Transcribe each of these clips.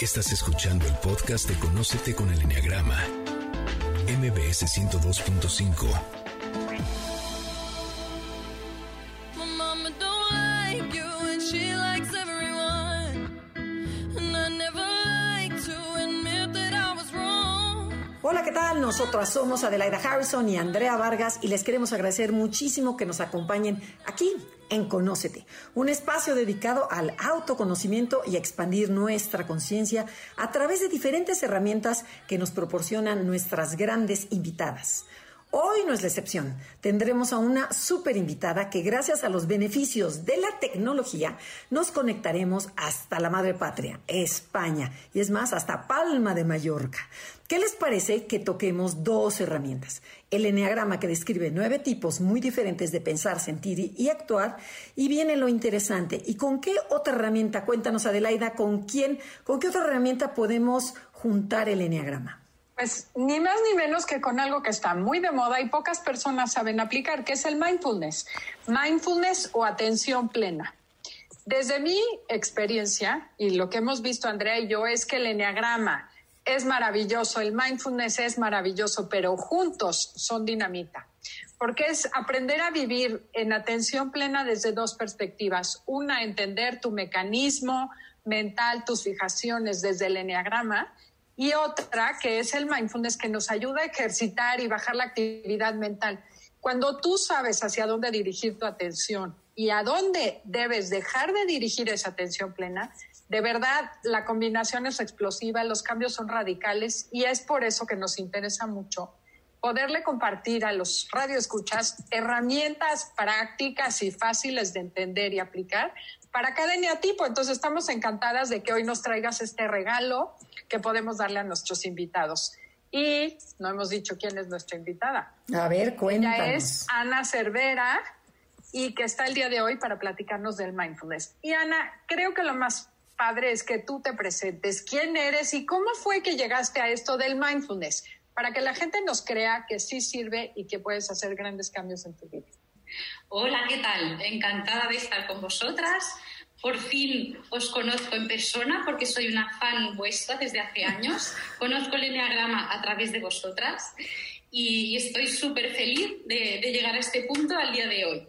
Estás escuchando el podcast de Conócete con el Enneagrama, MBS 102.5. Hola, ¿qué tal? Nosotras somos Adelaida Harrison y Andrea Vargas y les queremos agradecer muchísimo que nos acompañen aquí en Conócete, un espacio dedicado al autoconocimiento y a expandir nuestra conciencia a través de diferentes herramientas que nos proporcionan nuestras grandes invitadas. Hoy no es la excepción. Tendremos a una súper invitada que gracias a los beneficios de la tecnología nos conectaremos hasta la madre patria, España, y es más, hasta Palma de Mallorca. ¿Qué les parece que toquemos dos herramientas? El enneagrama que describe nueve tipos muy diferentes de pensar, sentir y actuar. Y viene lo interesante. ¿Y con qué otra herramienta? Cuéntanos, Adelaida, ¿con quién, con qué otra herramienta podemos juntar el enneagrama? Pues ni más ni menos que con algo que está muy de moda y pocas personas saben aplicar, que es el mindfulness. Mindfulness o atención plena. Desde mi experiencia y lo que hemos visto Andrea y yo es que el enneagrama es maravilloso, el mindfulness es maravilloso, pero juntos son dinamita. Porque es aprender a vivir en atención plena desde dos perspectivas. Una, entender tu mecanismo mental, tus fijaciones desde el enneagrama y otra que es el mindfulness que nos ayuda a ejercitar y bajar la actividad mental. Cuando tú sabes hacia dónde dirigir tu atención y a dónde debes dejar de dirigir esa atención plena, de verdad la combinación es explosiva, los cambios son radicales y es por eso que nos interesa mucho poderle compartir a los radioescuchas herramientas prácticas y fáciles de entender y aplicar para cada eneatipo. Entonces estamos encantadas de que hoy nos traigas este regalo que podemos darle a nuestros invitados. Y no hemos dicho quién es nuestra invitada. A ver, cuéntanos. Ella es Ana Cervera y que está el día de hoy para platicarnos del mindfulness. Y Ana, creo que lo más padre es que tú te presentes. ¿Quién eres y cómo fue que llegaste a esto del mindfulness? Para que la gente nos crea que sí sirve y que puedes hacer grandes cambios en tu vida. Hola, ¿qué tal? Encantada de estar con vosotras. Por fin os conozco en persona porque soy una fan vuestra desde hace años. Conozco el Enneagrama a través de vosotras y estoy súper feliz de, llegar a este punto al día de hoy.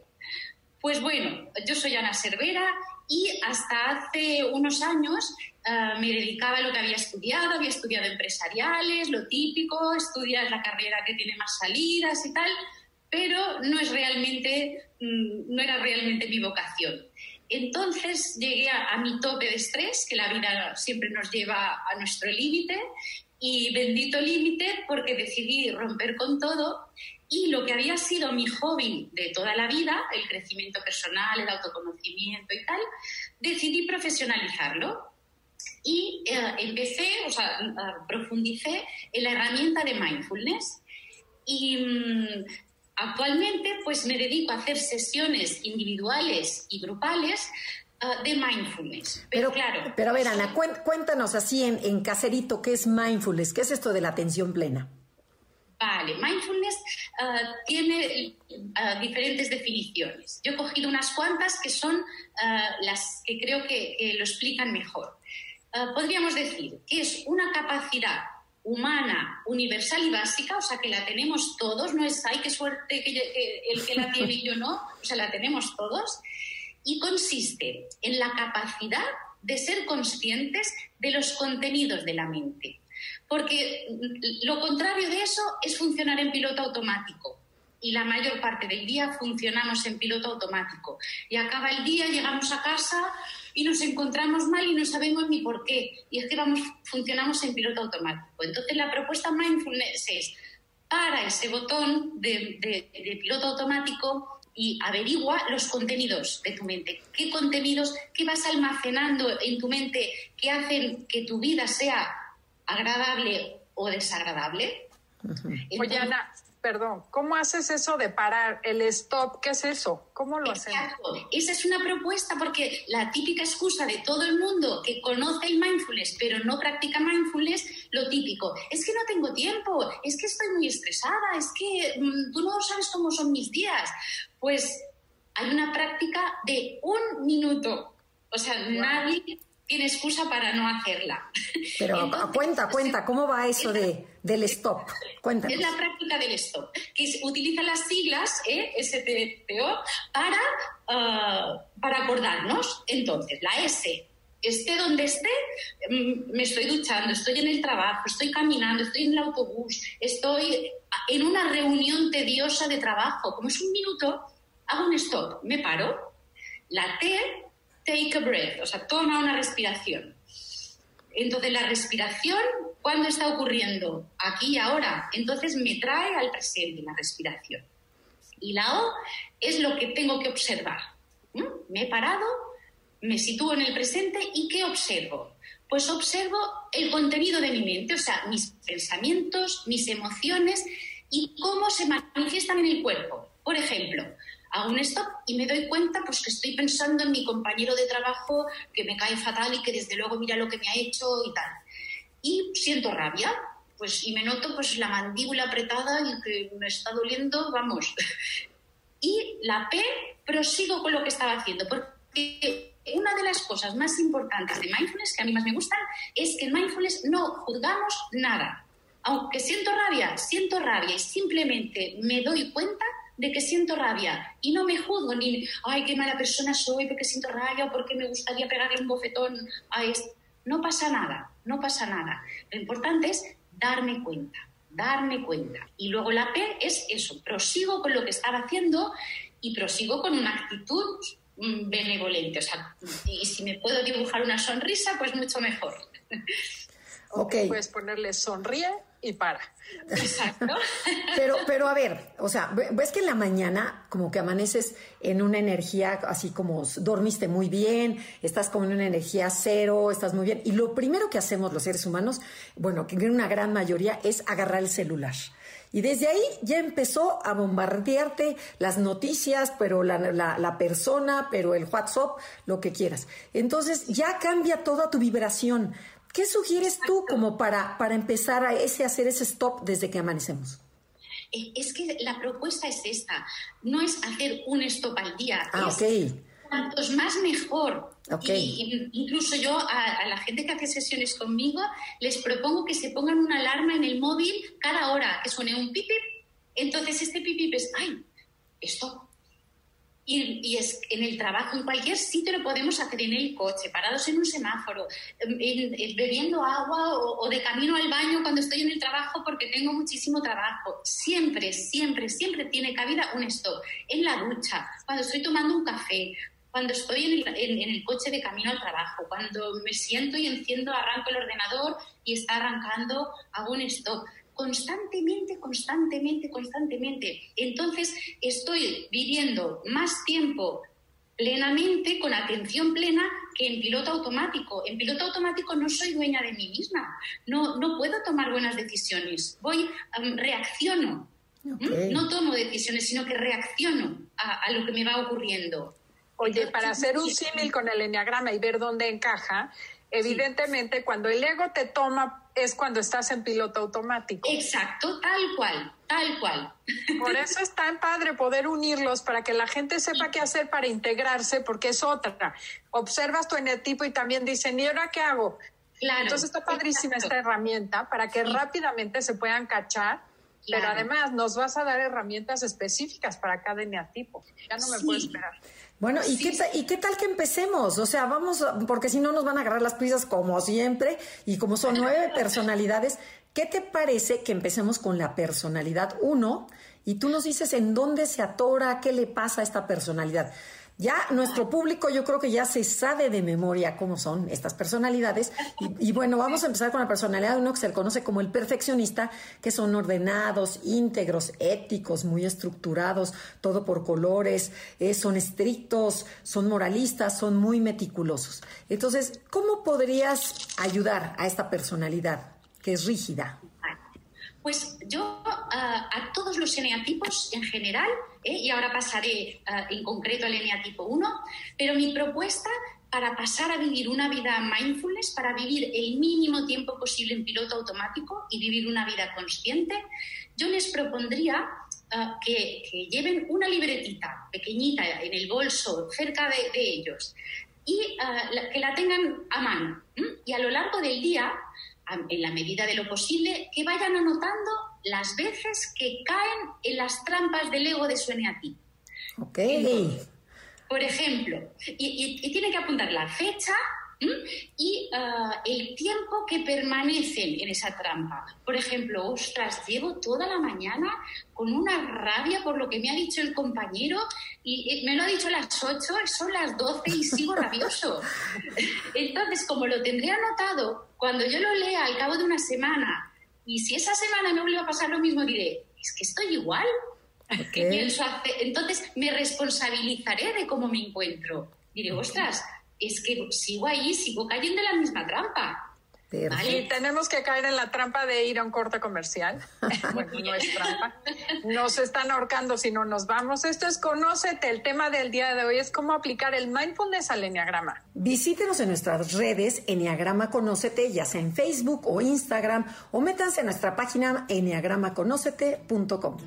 Pues bueno, yo soy Ana Cervera y hasta hace unos años eh, me dedicaba a lo que había estudiado, había estudiado empresariales, lo típico, estudiar la carrera que tiene más salidas y tal, pero no es realmente, mm, no era realmente mi vocación. Entonces llegué a, mi tope de estrés, que la vida siempre nos lleva a nuestro límite, y bendito límite porque decidí romper con todo y lo que había sido mi hobby de toda la vida, el crecimiento personal, el autoconocimiento y tal, decidí profesionalizarlo. Y eh, empecé, o sea, profundicé en la herramienta de mindfulness. Y mm, Actualmente, pues me dedico a hacer sesiones individuales y grupales ah, de mindfulness. Pero, claro. Pero a ver, Ana, cuéntanos así en, caserito, ¿qué es mindfulness? ¿Qué es esto de la atención plena? Vale, mindfulness ah, tiene ah, diferentes definiciones. Yo he cogido unas cuantas que son las que creo que, que lo explican mejor. podríamos decir que es una capacidad humana, universal y básica, o sea que la tenemos todos, no es, ay, qué suerte que, el que la tiene y yo no, o sea, la tenemos todos, y consiste en la capacidad de ser conscientes de los contenidos de la mente. Porque lo contrario de eso es funcionar en piloto automático. Y la mayor parte del día funcionamos en piloto automático. Y acaba el día, llegamos a casa, y nos encontramos mal y no sabemos ni por qué. Y es que vamos, funcionamos en piloto automático. Entonces la propuesta mindfulness es para ese botón de, de, piloto automático y averigua los contenidos de tu mente. ¿Qué contenidos, qué vas almacenando en tu mente que hacen que tu vida sea agradable o desagradable? Oye, Ana, perdón, ¿cómo haces eso de parar el stop? ¿Qué es eso? ¿Cómo lo haces? Esa es una propuesta porque la típica excusa de todo el mundo que conoce el mindfulness pero no practica mindfulness, lo típico, es que no tengo tiempo, es que estoy muy estresada, es que mm, tú no sabes cómo son mis días. Pues hay una práctica de un minuto. O sea, nadie tiene excusa para no hacerla. Pero cuenta, cuenta, ¿cómo va eso de, del stop? Cuéntanos. Es la práctica del stop, que utiliza las siglas ¿eh? STPO para, ah, para acordarnos. Entonces, la S, esté donde esté, mm, me estoy duchando, estoy en el trabajo, estoy caminando, estoy en el autobús, estoy en una reunión tediosa de trabajo, como es un minuto, hago un stop, me paro. La T take a breath, o sea, toma una respiración. Entonces, la respiración, ¿cuándo está ocurriendo? Aquí y ahora. Entonces, me trae al presente la respiración. Y la O es lo que tengo que observar. Me he parado, me sitúo en el presente y ¿qué observo? Pues observo el contenido de mi mente, o sea, mis pensamientos, mis emociones y cómo se manifiestan en el cuerpo. Por ejemplo, hago un stop y me doy cuenta pues que estoy pensando en mi compañero de trabajo que me cae fatal y que desde luego mira lo que me ha hecho y tal. Y siento rabia, pues y me noto pues la mandíbula apretada y que me está doliendo, vamos. Y la P prosigo con lo que estaba haciendo, porque una de las cosas más importantes de mindfulness que a mí más me gustan es que en mindfulness no juzgamos nada. Aunque siento rabia, siento rabia y simplemente me doy cuenta de que siento rabia y no me juzgo ni, ay, qué mala persona soy porque siento rabia o porque me gustaría pegarle un bofetón a esto. No pasa nada, no pasa nada. Lo importante es darme cuenta, darme cuenta. Y luego la P es eso, prosigo con lo que estaba haciendo y prosigo con una actitud mm, benevolente. O sea, y si me puedo dibujar una sonrisa, pues mucho mejor. Ok. Puedes ponerle sonríe y para. Exacto. Pero, pero a ver, o sea, ves que en la mañana como que amaneces en una energía así como dormiste muy bien, estás como en una energía cero, estás muy bien. Y lo primero que hacemos los seres humanos, bueno, que en una gran mayoría, es agarrar el celular. Y desde ahí ya empezó a bombardearte las noticias, pero la, la, persona, pero el WhatsApp, lo que quieras. Entonces ya cambia toda tu vibración. ¿Qué sugieres tú como para, para empezar a ese, hacer ese stop desde que amanecemos? Eh, es que la propuesta es esta, no es hacer un stop al día. Ah, es Cuantos más mejor. Y, incluso yo a, la gente que hace sesiones conmigo les propongo que se pongan una alarma en el móvil cada hora, que suene un pipip. Entonces este pipip es, ay, stop, y, es en el trabajo, en cualquier sitio lo podemos hacer, en el coche, parados en un semáforo, bebiendo agua o, de camino al baño cuando estoy en el trabajo porque tengo muchísimo trabajo. Siempre, siempre, siempre tiene cabida un stop. En la ducha, cuando estoy tomando un café, cuando estoy en el, en el, coche de camino al trabajo, cuando me siento y enciendo, arranco el ordenador y está arrancando, hago un stop constantemente, constantemente, constantemente. Entonces estoy viviendo más tiempo plenamente, con atención plena, que en piloto automático. En piloto automático no soy dueña de mí misma, no, no puedo tomar buenas decisiones, voy, reacciono. No tomo decisiones, sino que reacciono a, a, lo que me va ocurriendo. Oye, para hacer un símil con el enneagrama y ver dónde encaja, Evidentemente, cuando el ego te toma es cuando estás en piloto automático. Exacto, tal cual, tal cual. Por eso es tan padre poder unirlos para que la gente sepa qué hacer para integrarse, porque es otra. Observas tu eneatipo y también dicen, ¿y ahora qué hago? Claro, Entonces está padrísima esta herramienta para que rápidamente se puedan cachar, pero además nos vas a dar herramientas específicas para cada eneatipo. Ya no me puedo esperar. Bueno, ¿y, qué ¿y qué tal que empecemos? O sea, vamos, porque si no nos van a agarrar las prisas como siempre, y como son nueve personalidades, ¿qué te parece que empecemos con la personalidad uno? Y tú nos dices en dónde se atora, qué le pasa a esta personalidad. Ya nuestro público yo creo que ya se sabe de memoria cómo son estas personalidades. Y, bueno, vamos a empezar con la personalidad de uno que se le conoce como el perfeccionista, que son ordenados, íntegros, éticos, muy estructurados, todo por colores, eh, son estrictos, son moralistas, son muy meticulosos. Entonces, ¿cómo podrías ayudar a esta personalidad que es rígida? Pues yo a todos los eneatipos en general, ¿eh? y ahora pasaré en concreto al eneatipo 1, pero mi propuesta para pasar a vivir una vida mindfulness, para vivir el mínimo tiempo posible en piloto automático y vivir una vida consciente, yo les propondría que, lleven una libretita pequeñita en el bolso cerca de, ellos, y que la tengan a mano. Y a lo largo del día, en la medida de lo posible, que vayan anotando las veces que caen en las trampas del ego de su eneatipo. Ok. por ejemplo, y, y, tiene que apuntar la fecha y ah, el tiempo que permanecen en esa trampa. Por ejemplo, ostras, llevo toda la mañana con una rabia por lo que me ha dicho el compañero y me lo ha dicho a las 8, son las 12 y sigo rabioso. Entonces, como lo tendré anotado, cuando yo lo lea al cabo de una semana y si esa semana me vuelve a pasar lo mismo, diré, es que estoy igual. Entonces me responsabilizaré de cómo me encuentro. Diré, ostras, es que sigo ahí, sigo cayendo en la misma trampa. Y tenemos que caer en la trampa de ir a un corte comercial. bueno, no es trampa. Nos están ahorcando si no nos vamos. Esto es Conócete. El tema del día de hoy es cómo aplicar el mindfulness al Enneagrama. Visítenos en nuestras redes Enneagrama Conócete, ya sea en Facebook o Instagram, o métanse en nuestra página enneagramaconócete.com.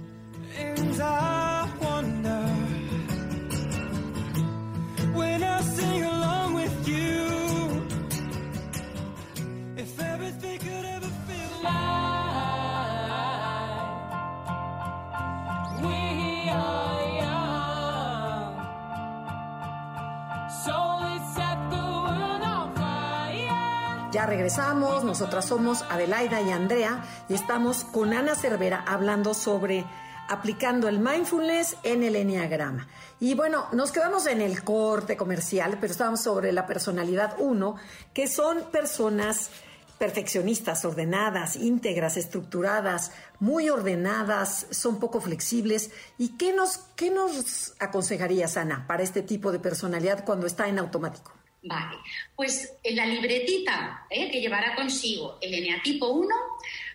Regresamos, nosotras somos Adelaida y Andrea y estamos con Ana Cervera hablando sobre aplicando el mindfulness en el enneagrama. Y bueno, nos quedamos en el corte comercial, pero estábamos sobre la personalidad 1, que son personas perfeccionistas, ordenadas, íntegras, estructuradas, muy ordenadas, son poco flexibles. ¿Y qué nos, qué nos aconsejarías, Ana, para este tipo de personalidad cuando está en automático? Vale, pues en la libretita ¿eh? que llevará consigo el eneatipo 1,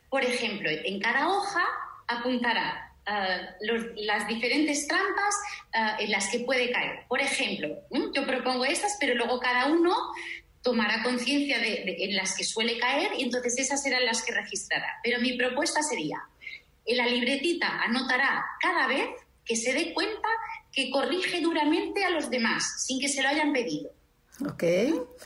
por ejemplo, en cada hoja apuntará uh, las diferentes trampas uh, en las que puede caer. Por ejemplo, yo propongo estas, pero luego cada uno tomará conciencia de, de, en las que suele caer y entonces esas serán las que registrará. Pero mi propuesta sería, en la libretita anotará cada vez que se dé cuenta que corrige duramente a los demás sin que se lo hayan pedido. Ok.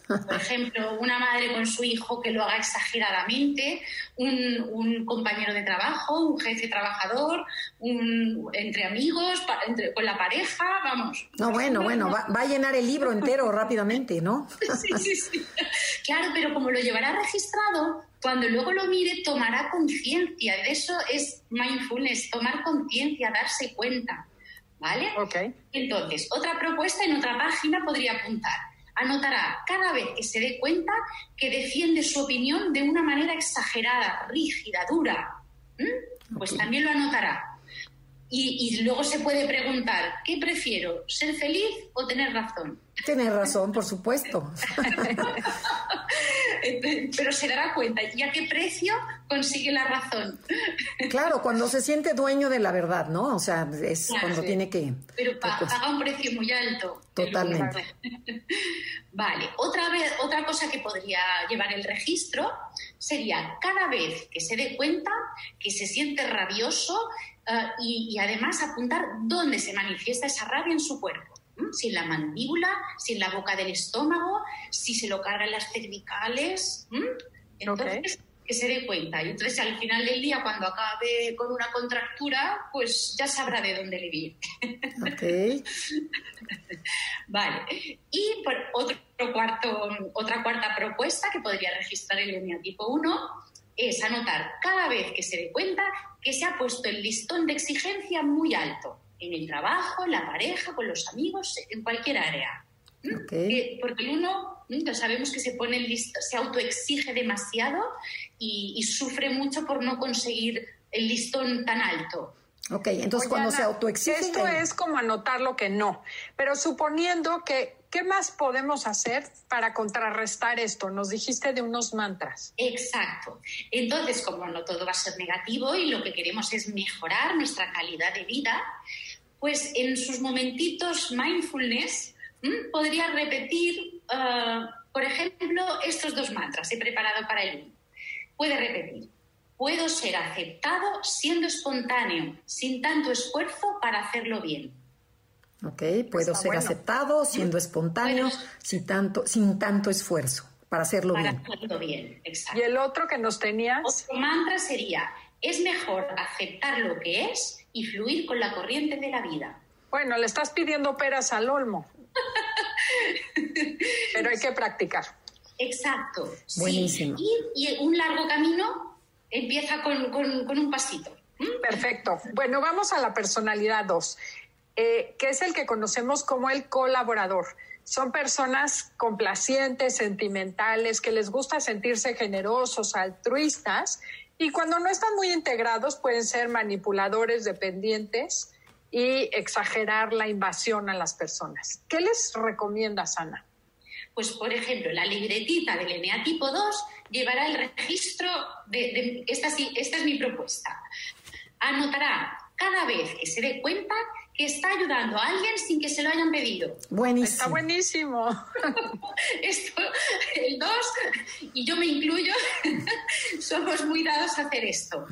Por ejemplo, una madre con su hijo que lo haga exageradamente, un, compañero de trabajo, un jefe trabajador, un, entre amigos, entre, con la pareja, vamos. No, bueno, bueno, va, a llenar el libro entero rápidamente, ¿no? sí, sí, sí. Claro, pero como lo llevará registrado, cuando luego lo mire tomará conciencia. De eso es mindfulness, tomar conciencia, darse cuenta. ¿Vale? Ok. Entonces, otra propuesta en otra página podría apuntar anotará cada vez que se dé cuenta que defiende su opinión de una manera exagerada, rígida, dura. Pues también lo anotará. Y, y, luego se puede preguntar, ¿qué prefiero? ¿Ser feliz o tener razón? Tener razón, por supuesto. Pero se dará cuenta, ¿y a qué precio consigue la razón? Claro, cuando se siente dueño de la verdad, ¿no? O sea, es cuando tiene que... Pero paga un precio muy alto. Totalmente. Vale, otra, vez, otra cosa que podría llevar el registro sería cada vez que se dé cuenta que se siente rabioso uh, y, y además apuntar dónde se manifiesta esa rabia en su cuerpo si en la mandíbula, si en la boca del estómago, si se lo cargan las cervicales. Entonces, que se dé cuenta. Y entonces, al final del día, cuando acabe con una contractura, pues ya sabrá de dónde le viene. Okay. vale. Y por otro cuarto, otra cuarta propuesta que podría registrar el eneatipo 1 es anotar cada vez que se dé cuenta que se ha puesto el listón de exigencia muy alto en el trabajo, en la pareja, con los amigos, en cualquier área. porque uno, sabemos que se pone listo, se autoexige demasiado y, sufre mucho por no conseguir el listón tan alto. Ok, entonces cuando se autoexige... Esto es como anotar lo que no, pero suponiendo que, ¿qué más podemos hacer para contrarrestar esto? Nos dijiste de unos mantras. Exacto. Entonces, como no todo va a ser negativo y lo que queremos es mejorar nuestra calidad de vida, pues en sus momentitos mindfulness podría repetir, ah, por ejemplo, estos dos mantras he preparado para él. Puede repetir, puedo ser aceptado siendo espontáneo, sin tanto esfuerzo para hacerlo bien. Ok, puedo ser aceptado siendo espontáneo, sin, tanto, sin tanto esfuerzo para hacerlo para bien. hacerlo bien, exacto. Y el otro que nos tenías. Otro mantra sería, es mejor aceptar lo que es y fluir con la corriente de la vida. Bueno, le estás pidiendo peras al olmo. Pero hay que practicar. Exacto. sí. Buenísimo. Y, y un largo camino empieza con, un pasito. ¿Mm? Perfecto. Bueno, vamos a la personalidad 2, que es el que conocemos como el colaborador. Son personas complacientes, sentimentales, que les gusta sentirse generosos, altruistas, y cuando no están muy integrados pueden ser manipuladores, dependientes y exagerar la invasión a las personas. ¿Qué les recomiendas, Ana? Pues, por ejemplo, la libretita del eneatipo 2 llevará el registro de, de- esta, esta es mi propuesta. Anotará cada vez que se dé cuenta que está ayudando a alguien sin que se lo hayan pedido. Buenísimo. Está buenísimo. Esto, el 2, y yo me incluyo, somos muy dados a hacer esto.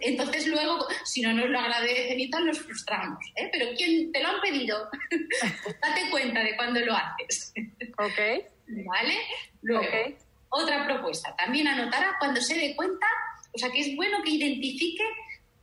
Entonces luego, si no nos lo agradecen y tal, nos frustramos. ¿eh? Pero ¿quién te lo han pedido? Pues date cuenta de cuando lo haces. ¿Ok? ¿Vale? Luego, otra propuesta. También anotará cuando se dé cuenta, o sea, que es bueno que identifique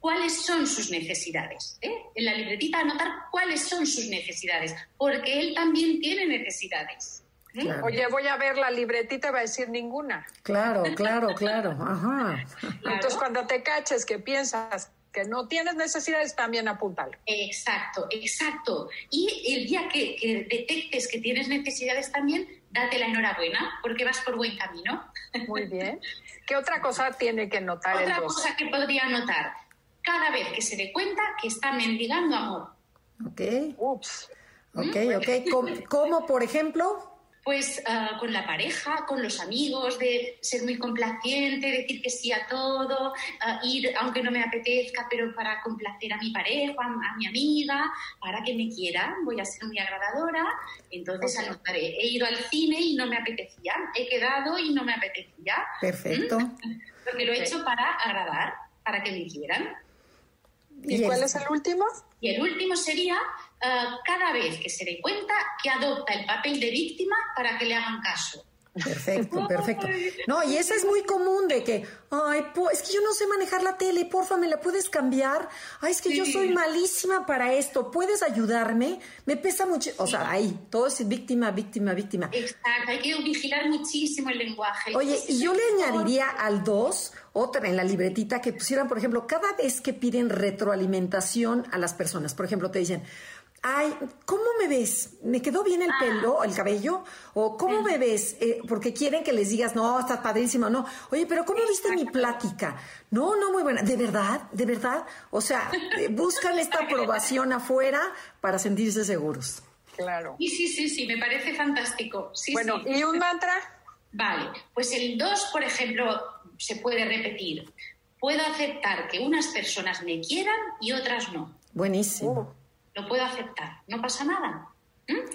cuáles son sus necesidades. ¿eh? En la libretita anotar cuáles son sus necesidades, porque él también tiene necesidades. ¿eh? Claro. Oye, voy a ver la libretita y va a decir ninguna. Claro, claro, claro. Ajá. Entonces, cuando te caches que piensas que no tienes necesidades, también apúntalo. Exacto, exacto. Y el día que, que detectes que tienes necesidades también, date la enhorabuena, porque vas por buen camino. Muy bien. ¿Qué otra cosa tiene que notar el Otra 2? cosa que podría notar, cada vez que se dé cuenta que está mendigando amor. Ok, Ups. ok, ok. ¿Cómo, cómo, por ejemplo? Pues ah, con la pareja, con los amigos, de ser muy complaciente, decir que sí a todo, ah, ir aunque no me apetezca, pero para complacer a mi pareja, a, a mi amiga, para que me quieran, voy a ser muy agradadora. Entonces Ok. anotaré, he ido al cine y no me apetecía, he quedado y no me apetecía, Perfecto. porque lo he hecho para agradar, para que me quieran. ¿Y Y cuál es el último? Y el último sería ah, cada vez que se dé cuenta que adopta el papel de víctima para que le hagan caso. Perfecto, perfecto. No, y ese es muy común de que, ay, po- es que yo no sé manejar la tele, porfa, ¿me la puedes cambiar? Ay, es que yo soy malísima para esto, ¿puedes ayudarme? Me pesa mucho, o sea, ahí, todo es víctima, víctima, víctima. Exacto, hay que vigilar muchísimo el lenguaje. Oye, y yo le añadiría al 2 otra en la libretita que pusieran, por ejemplo, cada vez que piden retroalimentación a las personas, por ejemplo, te dicen, ay, ¿cómo me ves? ¿Me quedó bien el pelo, el cabello? ¿O cómo me ves? Eh, porque quieren que les digas, no, estás padrísima, no. Oye, pero ¿cómo viste mi plática? No, no, muy buena. ¿De verdad? ¿De verdad? O sea, eh, buscan esta aprobación afuera para sentirse seguros. Claro. Sí, sí, sí, sí, me parece fantástico. Sí, Bueno, sí. ¿y un mantra? Vale, pues el 2, por ejemplo, se puede repetir. Puedo aceptar que unas personas me quieran y otras no. Buenísimo. Lo puedo aceptar, no pasa nada. ¿Mm?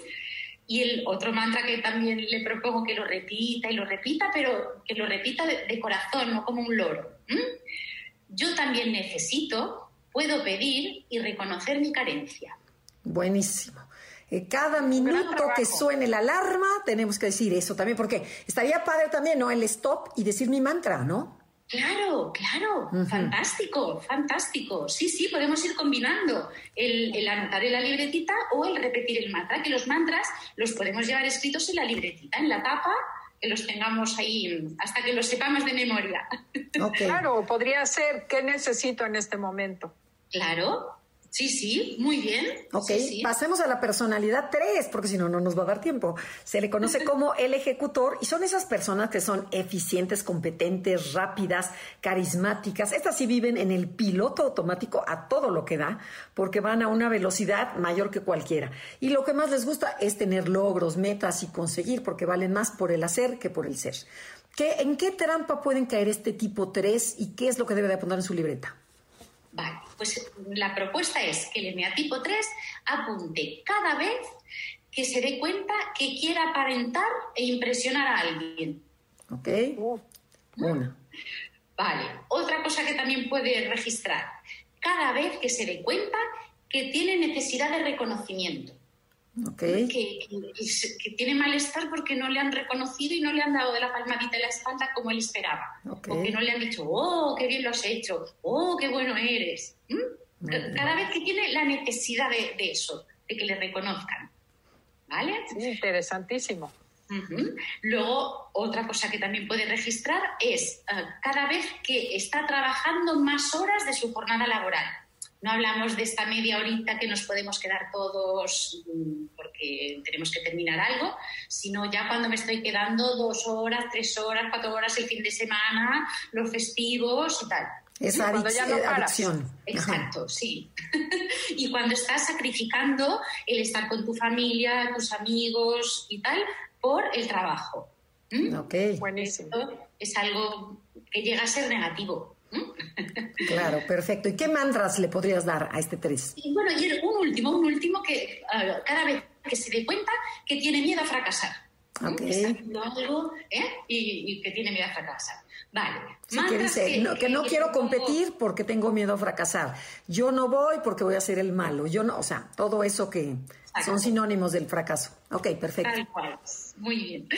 Y el otro mantra que también le propongo que lo repita y lo repita, pero que lo repita de, de corazón, no como un loro. ¿Mm? Yo también necesito, puedo pedir y reconocer mi carencia. Buenísimo. Eh, Cada minuto que suene la alarma, tenemos que decir eso también, porque estaría padre también, ¿no? El stop y decir mi mantra, ¿no? Claro, claro, fantástico, fantástico. Sí, sí, podemos ir combinando el, el anotar en la libretita o el repetir el mantra, que los mantras los podemos llevar escritos en la libretita, en la tapa, que los tengamos ahí hasta que los sepamos de memoria. Claro, podría ser ¿qué necesito en este momento? Claro, sí, sí, muy bien. Ok, Sí, sí. pasemos a la personalidad 3, porque si no, no nos va a dar tiempo. Se le conoce como el ejecutor y son esas personas que son eficientes, competentes, rápidas, carismáticas. Estas sí viven en el piloto automático a todo lo que da, porque van a una velocidad mayor que cualquiera. Y lo que más les gusta es tener logros, metas y conseguir, porque valen más por el hacer que por el ser. ¿Qué, ¿En qué trampa pueden caer este tipo 3 y qué es lo que debe de apuntar en su libreta? Vale, pues la propuesta es que el eneatipo 3 apunte cada vez que se dé cuenta que quiera aparentar e impresionar a alguien. ¿Ok? Una. Vale, otra cosa que también puede registrar, cada vez que se dé cuenta que tiene necesidad de reconocimiento. Que, que, tiene malestar porque no le han reconocido y no le han dado de la palmadita de la espalda como él esperaba. O que no le han dicho, oh, qué bien lo has hecho, oh, qué bueno eres. Cada vez que tiene la necesidad de, eso, de que le reconozcan. ¿Vale? Sí, interesantísimo. Luego, otra cosa que también puede registrar es eh, cada vez que está trabajando más horas de su jornada laboral. No hablamos de esta media horita que nos podemos quedar todos mm, porque tenemos que terminar algo, sino ya cuando me estoy quedando dos horas, tres horas, cuatro horas el fin de semana, los festivos y tal. Esa adicción. Exacto, sí. y cuando estás sacrificando el estar con tu familia, tus amigos y tal, por el trabajo. Ok. Buenísimo. es algo que llega a ser negativo. Claro, perfecto. ¿Y qué mantras le podrías dar a este tres? Y bueno, y un último, un último que cada vez que se dé cuenta que tiene miedo a fracasar. Okay. algo ¿eh? y, que tiene miedo a fracasar. Vale. que dice, que, no, quiero competir porque tengo miedo a fracasar. Yo no voy porque voy a ser el malo. Yo no, o sea, todo eso que son sinónimos del fracaso. Ok, perfecto. Tal cual. Muy bien.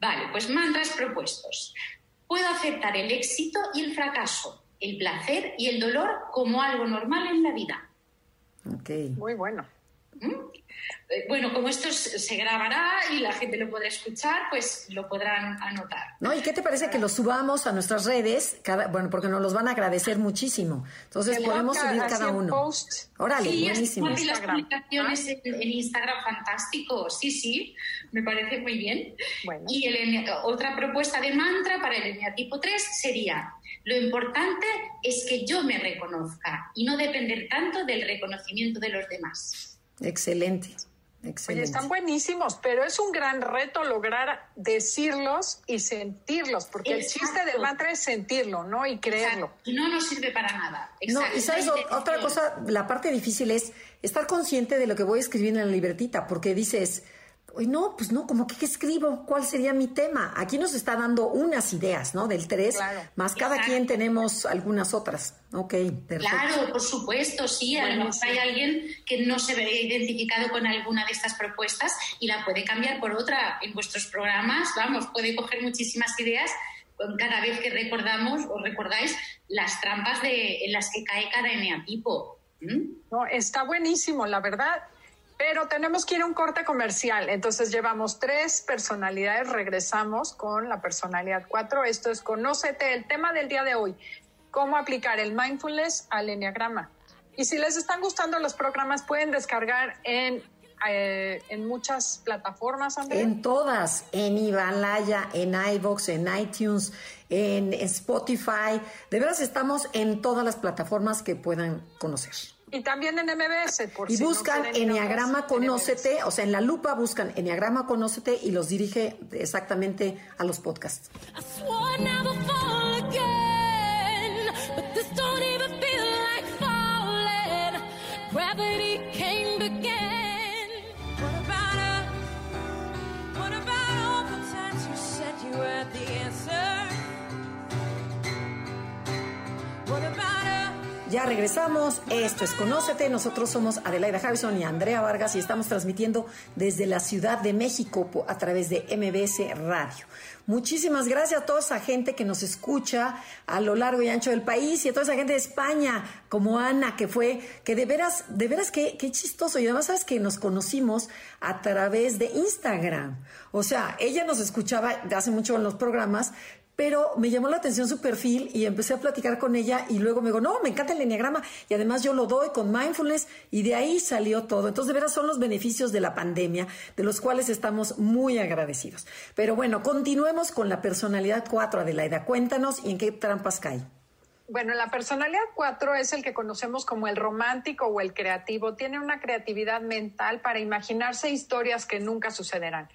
Vale, pues mantras propuestos. Puedo aceptar el éxito y el fracaso, el placer y el dolor como algo normal en la vida. Ok. Muy bueno. ¿Mm? Bueno, como esto se grabará y la gente lo podrá escuchar, pues lo podrán anotar. ¿No? ¿Y qué te parece que lo subamos a nuestras redes? Cada, bueno, porque nos los van a agradecer muchísimo. Entonces podemos subir cada uno. Post. Órale, sí, buenísimo. Sí, las publicaciones en, Instagram, fantástico. Sí, sí, me parece muy bien. Y el, otra propuesta de mantra para el eneatipo 3 sería, lo importante es que yo me reconozca y no depender tanto del reconocimiento de los demás. Excelente. Oye, están buenísimos, pero es un gran reto lograr decirlos y sentirlos, porque el chiste del mantra es sentirlo, ¿no? Y creerlo. Y no nos sirve para nada. No, y sabes, otra cosa, la parte difícil es estar consciente de lo que voy a escribir en la libretita, porque dices, no, pues no, como que ¿qué escribo? ¿Cuál sería mi tema? Aquí nos está dando unas ideas, ¿no? Del tres, más cada quien tenemos algunas otras. Ok, perfecto. Claro, por supuesto, sí. A lo mejor hay alguien que no se ve identificado con alguna de estas propuestas y la puede cambiar por otra en vuestros programas. Vamos, puede coger muchísimas ideas cada vez que recordamos o recordáis las trampas de, en las que cae cada eneatipo. No, está buenísimo, la verdad pero tenemos que ir a un corte comercial. Entonces llevamos tres personalidades, regresamos con la personalidad cuatro. Esto es Conócete, el tema del día de hoy, cómo aplicar el mindfulness al enneagrama. Y si les están gustando los programas, pueden descargar en, eh, en muchas plataformas, Andrea. En todas, en Himalaya, en iVoox, en iTunes, en Spotify. De veras estamos en todas las plataformas que puedan conocer. Y también en MBS, por Y buscan Enneagrama Conócete, o sea, en la lupa buscan Enneagrama Conócete y los dirige exactamente a los podcasts. Ya regresamos. Esto es Conócete. Nosotros somos Adelaida Harrison y Andrea Vargas y estamos transmitiendo desde la Ciudad de México a través de MBS Radio. Muchísimas gracias a toda esa gente que nos escucha a lo largo y ancho del país y a toda esa gente de España, como Ana, que fue, que de veras, de veras, qué, qué chistoso. Y además, sabes que nos conocimos a través de Instagram. O sea, ella nos escuchaba hace mucho en los programas, pero me llamó la atención su perfil y empecé a platicar con ella y luego me dijo, no, me encanta el enneagrama y además yo lo doy con mindfulness y de ahí salió todo. Entonces, de veras son los beneficios de la pandemia, de los cuales estamos muy agradecidos. Pero bueno, continuemos con la personalidad 4, Adelaida. Cuéntanos y en qué trampas cae. Bueno, la personalidad 4 es el que conocemos como el romántico o el creativo. Tiene una creatividad mental para imaginarse historias que nunca sucederán.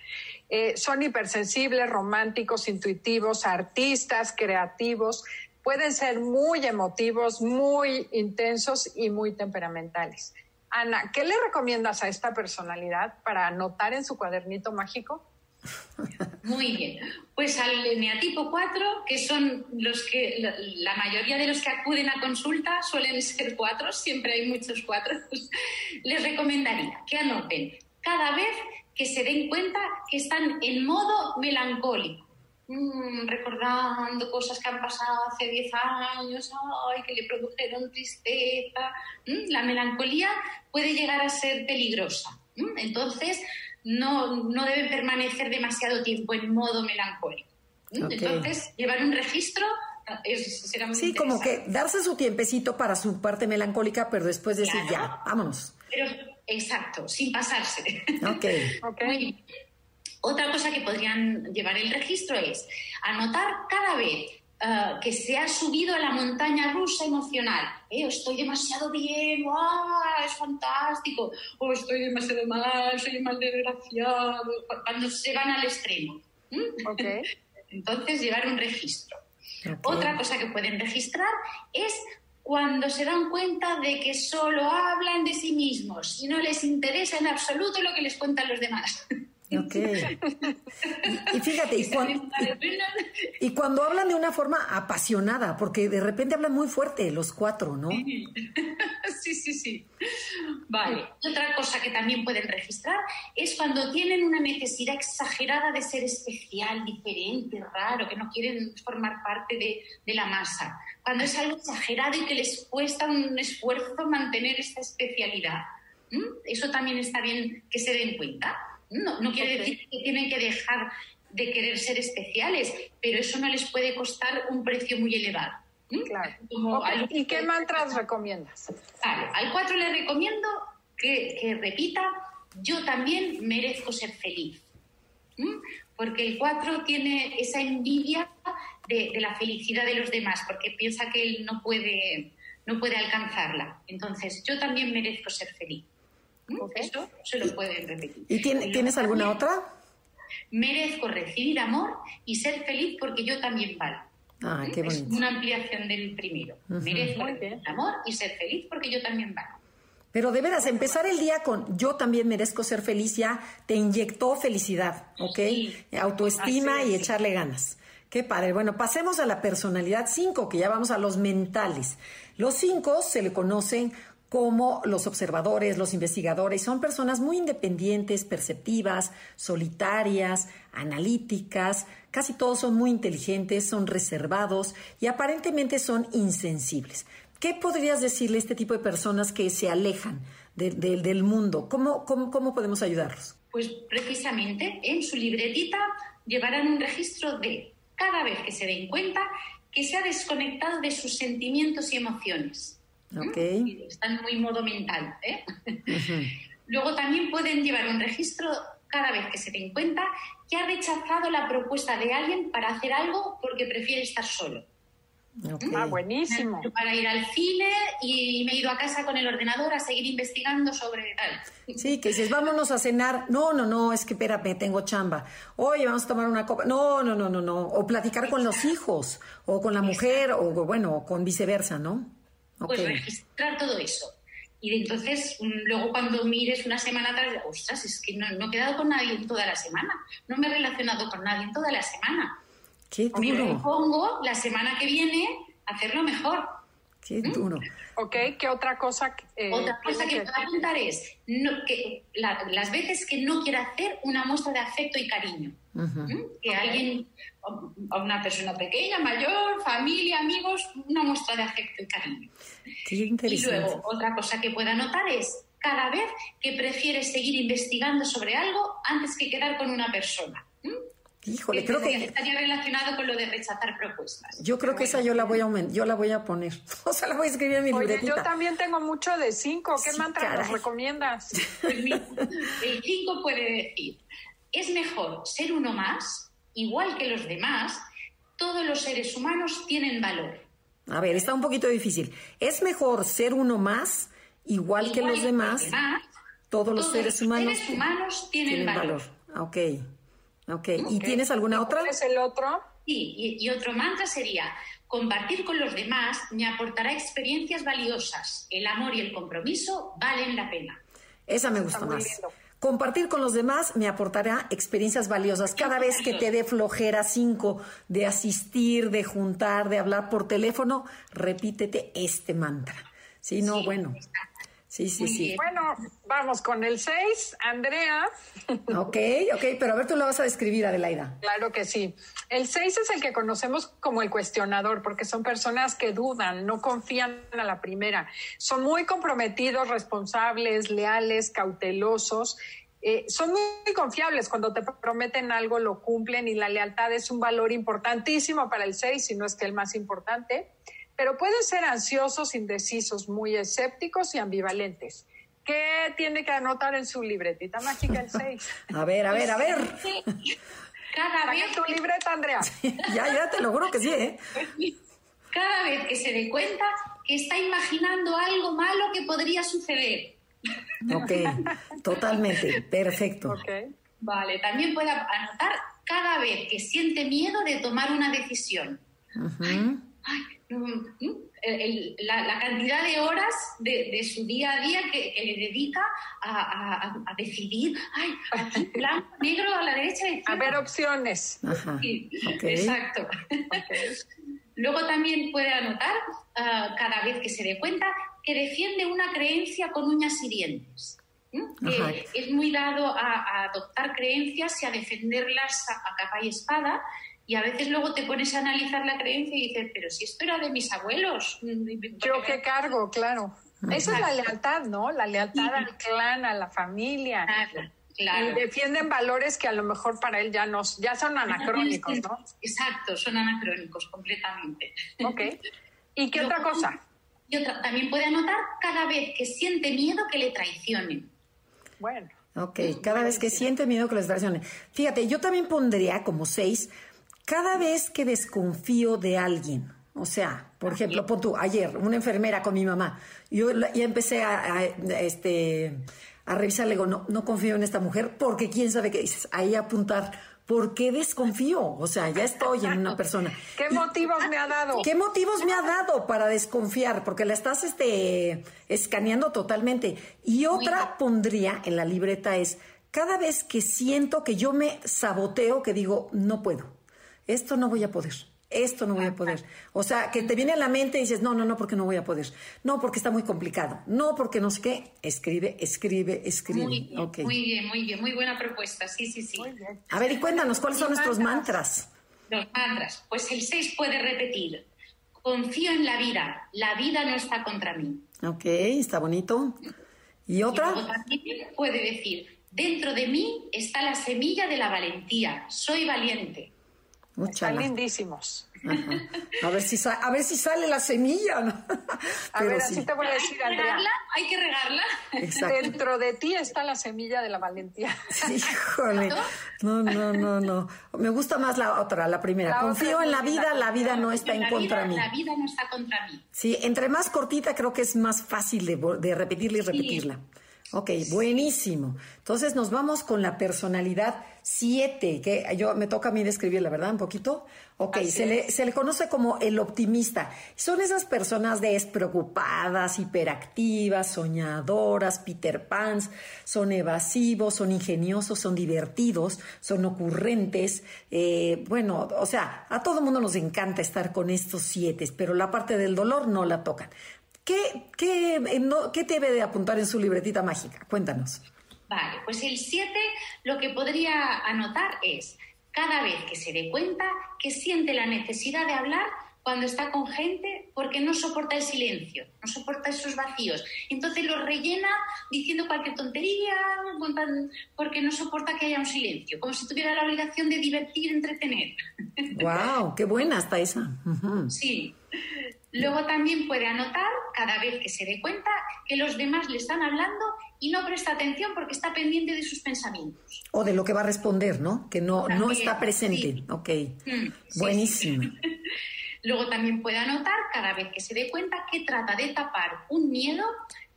Eh, son hipersensibles, románticos, intuitivos, artistas, creativos. Pueden ser muy emotivos, muy intensos y muy temperamentales. Ana, ¿qué le recomiendas a esta personalidad para anotar en su cuadernito mágico? Muy bien. Pues al eneatipo 4, que son los que la, mayoría de los que acuden a consulta suelen ser cuatro, siempre hay muchos cuatro, les recomendaría que anoten cada vez que se den cuenta que están en modo melancólico. Mm, recordando cosas que han pasado hace 10 años, ay, que le produjeron tristeza. Mm, la melancolía puede llegar a ser peligrosa. Mm, entonces, no, no deben permanecer demasiado tiempo en modo melancólico. Entonces, llevar un registro es, será muy Sí, como que darse su tiempecito para su parte melancólica, pero después decir, ya, vámonos. Pero, exacto, sin pasarse. Ok. okay. Otra cosa que podrían llevar el registro es anotar cada vez uh, que se ha subido a la montaña rusa emocional. Eh, estoy demasiado bien, ¡ah, es fantástico! O estoy demasiado mal, soy mal desgraciado. Cuando se van al extremo. Okay. Entonces, llevar un registro. Okay. Otra cosa que pueden registrar es cuando se dan cuenta de que solo hablan de sí mismos y no les interesa en absoluto lo que les cuentan los demás. Ok. Y, y fíjate, y cuando, y, y cuando, hablan de una forma apasionada, porque de repente hablan muy fuerte los cuatro, ¿no? Sí, sí, sí. Vale. Otra cosa que también pueden registrar es cuando tienen una necesidad exagerada de ser especial, diferente, raro, que no quieren formar parte de, de la masa. Cuando es algo exagerado y que les cuesta un esfuerzo mantener esta especialidad. ¿Mm? Eso también está bien que se den cuenta. No, no quiere okay. decir que tienen que dejar de querer ser especiales, pero eso no les puede costar un precio muy elevado. Claro. Okay. ¿Y qué mantras recomiendas? Vale, al 4 le recomiendo que, que, repita, yo también merezco ser feliz. ¿Mm? Porque el 4 tiene esa envidia de, de, la felicidad de los demás, porque piensa que él no puede, no puede alcanzarla. Entonces, yo también merezco ser feliz. Okay. Eso se lo pueden repetir. ¿Y tiene, tienes alguna otra? Merezco recibir amor y ser feliz porque yo también valgo. Ah, qué bonito. Es una ampliación del primero. Uh -huh. Merezco recibir amor y ser feliz porque yo también valgo. Pero de veras, empezar el día con yo también merezco ser feliz ya te inyectó felicidad, ¿ok? Sí. Autoestima y echarle ganas. Qué padre. Bueno, pasemos a la personalidad 5, que ya vamos a los mentales. Los 5 se le conocen como los observadores, los investigadores, son personas muy independientes, perceptivas, solitarias, analíticas, casi todos son muy inteligentes, son reservados y aparentemente son insensibles. ¿Qué podrías decirle a este tipo de personas que se alejan de, de, del mundo? ¿Cómo, ¿Cómo, cómo podemos ayudarlos? Pues precisamente en su libretita llevarán un registro de cada vez que se den cuenta que se ha desconectado de sus sentimientos y emociones Okay. Están muy modo mental. ¿eh? Uh -huh. Luego también pueden llevar un registro cada vez que se den cuenta que ha rechazado la propuesta de alguien para hacer algo porque prefiere estar solo. Okay. Ah, buenísimo. Para ir al cine y me he ido a casa con el ordenador a seguir investigando sobre tal. Sí, que dices, vámonos a cenar. No, no, no, es que espérame, tengo chamba. Oye, vamos a tomar una copa. No, no, no, no, no. O platicar Exacto. con los hijos, o con la mujer, Exacto. o bueno, con viceversa, ¿no? Pues okay. registrar todo eso. Y entonces, luego cuando mires una semana atrás, ostras, es que no, no, he quedado con nadie en toda la semana, no me he relacionado con nadie en toda la semana. Qué duro. Me pongo la semana que viene a hacerlo mejor. Qué duro. ¿Mm? Ok, ¿qué otra cosa? Eh, otra cosa que, que puedo apuntar es no, que la, las veces que no quiera hacer una muestra de afecto y cariño. Uh -huh. ¿Mm? Que okay. alguien, a una persona pequeña, mayor, familia, amigos, una muestra de afecto y cariño. Qué interesante. Y luego, otra cosa que pueda notar es cada vez que prefiere seguir investigando sobre algo antes que quedar con una persona. ¿Mm? Híjole, que creo que estaría relacionado con lo de rechazar propuestas. Yo creo que bueno. esa yo la voy a aumentar, yo la voy a poner. O sea, la voy a escribir en mi Oye, libretita. yo también tengo mucho de cinco. ¿Qué Sí, mantra nos caray. recomiendas? Pues mira, el 5 puede decir, es mejor ser uno más, igual que los demás, todos los seres humanos tienen valor. A ver, está un poquito difícil. Es mejor ser uno más, igual, que los demás. Todos los todos seres los humanos, seres humanos tienen, valor. Ok, ok. ¿Y tienes alguna otra? ¿Cuál es el otro? Sí, y, y otro mantra sería, compartir con los demás me aportará experiencias valiosas. El amor y el compromiso valen la pena. Esa me gusta más. Compartir con los demás me aportará experiencias valiosas. Cada vez que te dé flojera cinco de asistir, de juntar, de hablar por teléfono, repítete este mantra. Si no, Sí, bueno. Sí, sí, sí. Bueno, vamos con el 6, Andrea. Ok, ok, pero a ver, tú lo vas a describir, Adelaida. Claro que sí. El 6 es el que conocemos como el cuestionador, porque son personas que dudan, no confían a la primera. Son muy comprometidos, responsables, leales, cautelosos. Eh, son muy confiables. Cuando te prometen algo, lo cumplen y la lealtad es un valor importantísimo para el 6, si no es que el más importante pero pueden ser ansiosos, indecisos, muy escépticos y ambivalentes. ¿Qué tiene que anotar en su libretita mágica el 6? A ver, a ver, a ver. Cada vez tu libreta, Andrea. ya, ya te lo juro que sí, ¿eh? Cada vez que se dé cuenta que está imaginando algo malo que podría suceder. Ok, totalmente, perfecto. Okay. Vale, también puede anotar cada vez que siente miedo de tomar una decisión. ay, la, cantidad de horas de, su día a día que, le dedica a, decidir, ay, aquí blanco, negro, a la derecha. A ver opciones. Exacto. Luego también puede anotar, ah, cada vez que se dé cuenta, que defiende una creencia con uñas y dientes. Que es muy dado a, adoptar creencias y a defenderlas a capa y espada y a veces luego te pones a analizar la creencia y dices, pero si esto era de mis abuelos. Yo qué cargo, claro. Esa es la lealtad, ¿no? La lealtad al clan, a la familia. Claro, Y defienden valores que a lo mejor para él ya, nos, ya son anacrónicos, ¿no? Exacto, son anacrónicos completamente. Ok. ¿Y qué otra cosa? Y otra, también puede anotar cada vez que siente miedo que le traicionen. Bueno. Ok, cada vez que siente miedo que le traicionen. Fíjate, yo también pondría como seis cada vez que desconfío de alguien, o sea, por ejemplo, pon tú, ayer, una enfermera con mi mamá, yo ya empecé a, este, a revisar, le digo, no, no confío en esta mujer porque quién sabe qué dices, ahí apuntar, ¿por qué desconfío? O sea, ya estoy en una persona. ¿Qué motivos me ha dado? ¿Qué motivos me ha dado para desconfiar? Porque la estás este, escaneando totalmente. Y otra pondría en la libreta es, cada vez que siento que yo me saboteo, que digo, no puedo esto no voy a poder, esto no voy a poder. O sea, que te viene a la mente y dices, no, no, no, porque no voy a poder. No, porque está muy complicado. No, porque no sé qué. Escribe, escribe, escribe. Muy bien, muy bien, muy bien. Muy buena propuesta. Sí, sí, sí. A ver, y cuéntanos, ¿cuáles son nuestros mantras? Los mantras. Pues el 6 puede repetir. Confío en la vida. La vida no está contra mí. Ok, está bonito. ¿Y otra? también puede decir, dentro de mí está la semilla de la valentía. Soy valiente. Están lindísimos. A ver si a ver si sale la semilla. a ver, así te voy a decir, Andrea. Hay que regarla. Dentro de ti está la semilla de la valentía. híjole. No, no, no, no. Me gusta más la otra, la primera. Confío en la vida, la vida no está en contra mí. La vida no está contra mí. Sí, entre más cortita creo que es más fácil de, repetirla y repetirla. Ok, buenísimo. Entonces nos vamos con la personalidad 7, que yo me toca a mí describirla, ¿verdad? Un poquito. Ok, se le, se le, conoce como el optimista. Son esas personas despreocupadas, hiperactivas, soñadoras, Peter Pans, son evasivos, son ingeniosos, son divertidos, son ocurrentes. Eh, bueno, o sea, a todo mundo nos encanta estar con estos siete, pero la parte del dolor no la tocan. ¿Qué, qué, eh, ¿Qué debe de apuntar en su libretita mágica? Cuéntanos. Vale, pues el 7 lo que podría anotar es cada vez que se dé cuenta que siente la necesidad de hablar cuando está con gente porque no soporta el silencio, no soporta esos vacíos. Entonces lo rellena diciendo cualquier tontería porque no soporta que haya un silencio, como si tuviera la obligación de divertir, entretener. ¡Wow! ¡Qué buena está esa! Sí. Luego también puede anotar, cada vez que se dé cuenta, que los demás le están hablando y no presta atención porque está pendiente de sus pensamientos. O de lo que va a responder, ¿no? Que no, no está presente. Ok. Mm, Buenísimo. Luego también puede anotar, cada vez que se dé cuenta, que trata de tapar un miedo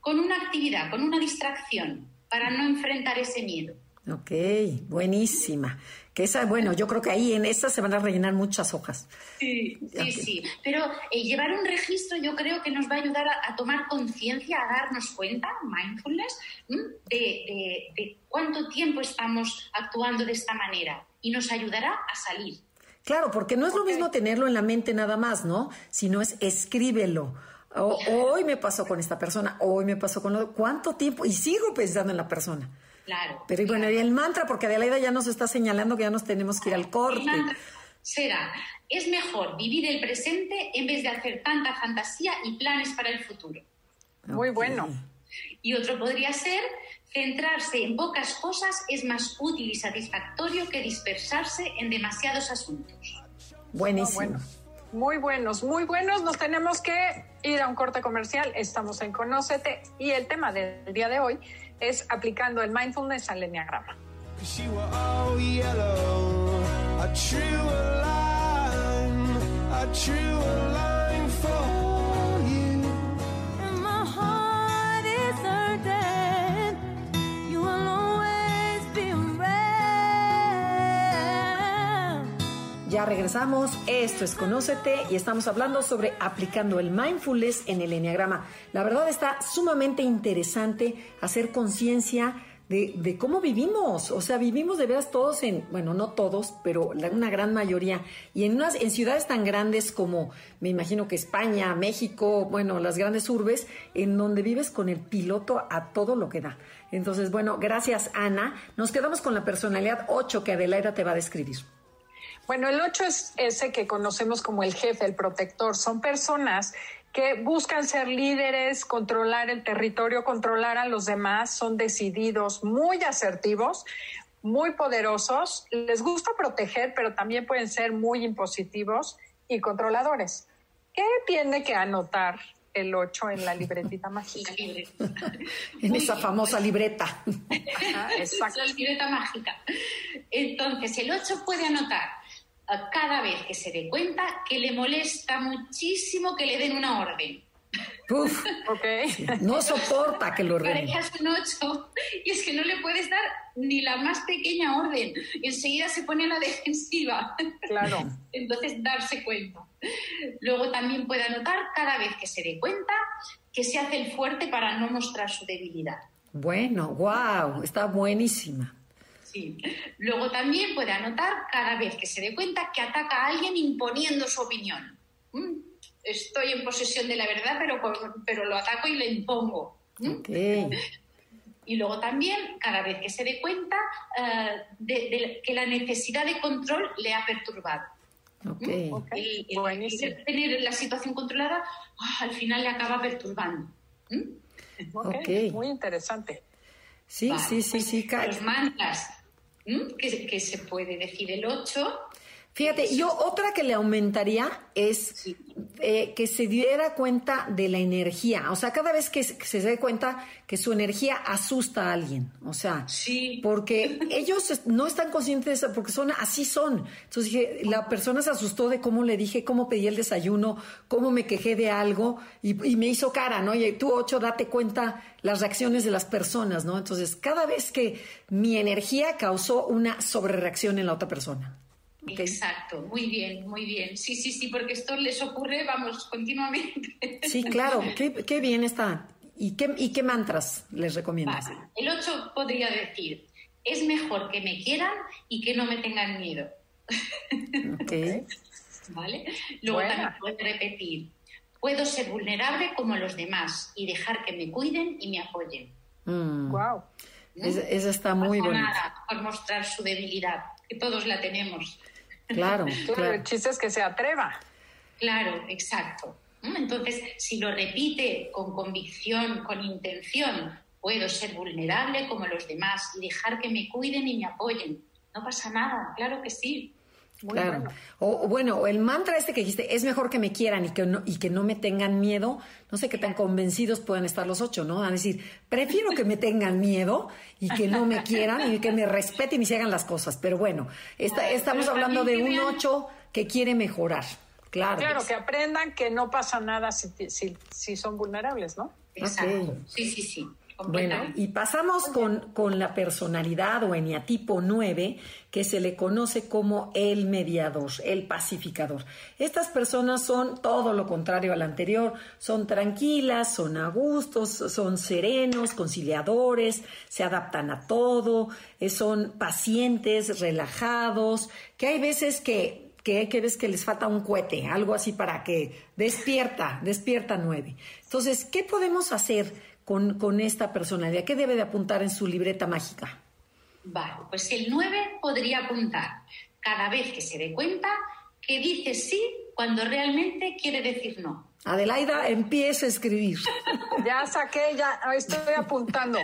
con una actividad, con una distracción, para no enfrentar ese miedo. Ok, buenísima. Que esa, bueno, yo creo que ahí en esa se van a rellenar muchas hojas. Sí, sí, sí. Pero eh, llevar un registro yo creo que nos va a ayudar a, tomar conciencia, a darnos cuenta, mindfulness, de, de, cuánto tiempo estamos actuando de esta manera y nos ayudará a salir. Claro, porque no es lo mismo tenerlo en la mente nada más, ¿no? Sino es escríbelo hoy me pasó con esta persona, hoy me pasó con otro. ¿Cuánto tiempo? Y sigo pensando en la persona. Claro. Pero bueno, y el mantra, porque Adelaida ya nos está señalando que ya nos tenemos que ir al corte. será, es mejor vivir el presente en vez de hacer tanta fantasía y planes para el futuro. Muy bueno. Y otro podría ser, centrarse en pocas cosas es más útil y satisfactorio que dispersarse en demasiados asuntos. Buenísimo. Muy buenos, muy buenos. Nos tenemos que ir a un corte comercial. Estamos en Conócete y el tema del día de hoy es aplicando el mindfulness al enneagrama. Ya regresamos, esto es Conócete y estamos hablando sobre aplicando el mindfulness en el enneagrama. La verdad está sumamente interesante hacer conciencia de, cómo vivimos. O sea, vivimos de veras todos en, bueno, no todos, pero una gran mayoría. Y en, unas, en ciudades tan grandes como, me imagino que España, México, bueno, las grandes urbes, en donde vives con el piloto a todo lo que da. Entonces, bueno, gracias Ana. Nos quedamos con la personalidad 8 que Adelaida te va a describir. Bueno, el 8 es ese que conocemos como el jefe, el protector. Son personas que buscan ser líderes, controlar el territorio, controlar a los demás, son decididos, muy asertivos, muy poderosos, les gusta proteger, pero también pueden ser muy impositivos y controladores. ¿Qué tiene que anotar el 8 en la libretita mágica? en esa famosa libreta. exacto. La libreta mágica. Entonces, el 8 puede anotar cada vez que se dé cuenta que le molesta muchísimo que le den una orden. Uf, no soporta que lo ordenen. un ocho y es que no le puedes dar ni la más pequeña orden. Enseguida se pone a la defensiva. Claro. Entonces, darse cuenta. Luego también puede anotar cada vez que se dé cuenta que se hace el fuerte para no mostrar su debilidad. Bueno, wow, está buenísima. Luego también puede anotar cada vez que se dé cuenta que ataca a alguien imponiendo su opinión. Mm, estoy en posesión de la verdad, pero, pero lo ataco y le impongo. Mm. Y luego también, cada vez que se dé cuenta eh, de, que la necesidad de control le ha perturbado. Okay. Mm. Y, tener la situación controlada, ah, al final le acaba perturbando. Muy interesante. Sí, sí, sí, sí. Los mantras que, se puede decir el 8. Fíjate, yo otra que le aumentaría es eh, que se diera cuenta de la energía. O sea, cada vez que se, dé cuenta que su energía asusta a alguien. O sea, porque ellos no están conscientes porque son así son. Entonces dije, la persona se asustó de cómo le dije, cómo pedí el desayuno, cómo me quejé de algo y, me hizo cara, ¿no? Y tú, ocho, date cuenta las reacciones de las personas, ¿no? Entonces, cada vez que mi energía causó una sobrereacción en la otra persona. Exacto, muy bien, muy bien. Sí, sí, sí, porque esto les ocurre, vamos, continuamente. Sí, claro, qué, bien está. ¿Y qué, ¿Y qué mantras les recomiendas? El 8 podría decir, es mejor que me quieran y que no me tengan miedo. Ok. ¿Vale? Luego también puede repetir, puedo ser vulnerable como los demás y dejar que me cuiden y me apoyen. Wow. Mm. Esa, está muy bonita. por mostrar su debilidad, que todos la tenemos. Claro, claro. El chiste es que se atreva. Claro, exacto. Entonces, si lo repite con convicción, con intención, puedo ser vulnerable como los demás y dejar que me cuiden y me apoyen. No pasa nada, claro que sí claro. O, bueno, el mantra este que dijiste, es mejor que me quieran y que, no, y que no me tengan miedo. No sé qué tan convencidos puedan estar los ocho, ¿no? A decir, prefiero que me tengan miedo y que no me quieran y que me respeten y se hagan las cosas. Pero bueno, estamos hablando de un ocho que quiere mejorar. Claro. Claro, que aprendan que no pasa nada si, si, si son vulnerables, ¿no? Exacto. Sí, sí, sí. Bueno, y pasamos con, con, la personalidad o eniatipo 9, que se le conoce como el mediador, el pacificador. Estas personas son todo lo contrario al anterior, son tranquilas, son a gustos, son serenos, conciliadores, se adaptan a todo, eh, son pacientes, relajados, que hay veces que que, que ves que les falta un cohete, algo así para que despierta, despierta nueve. Entonces, ¿qué podemos hacer con, con esta personalidad? ¿Qué debe de apuntar en su libreta mágica? Vale, pues el 9 podría apuntar cada vez que se dé cuenta que dice sí cuando realmente quiere decir no. Adelaida, empieza a escribir. Ya saqué, ya estoy apuntando.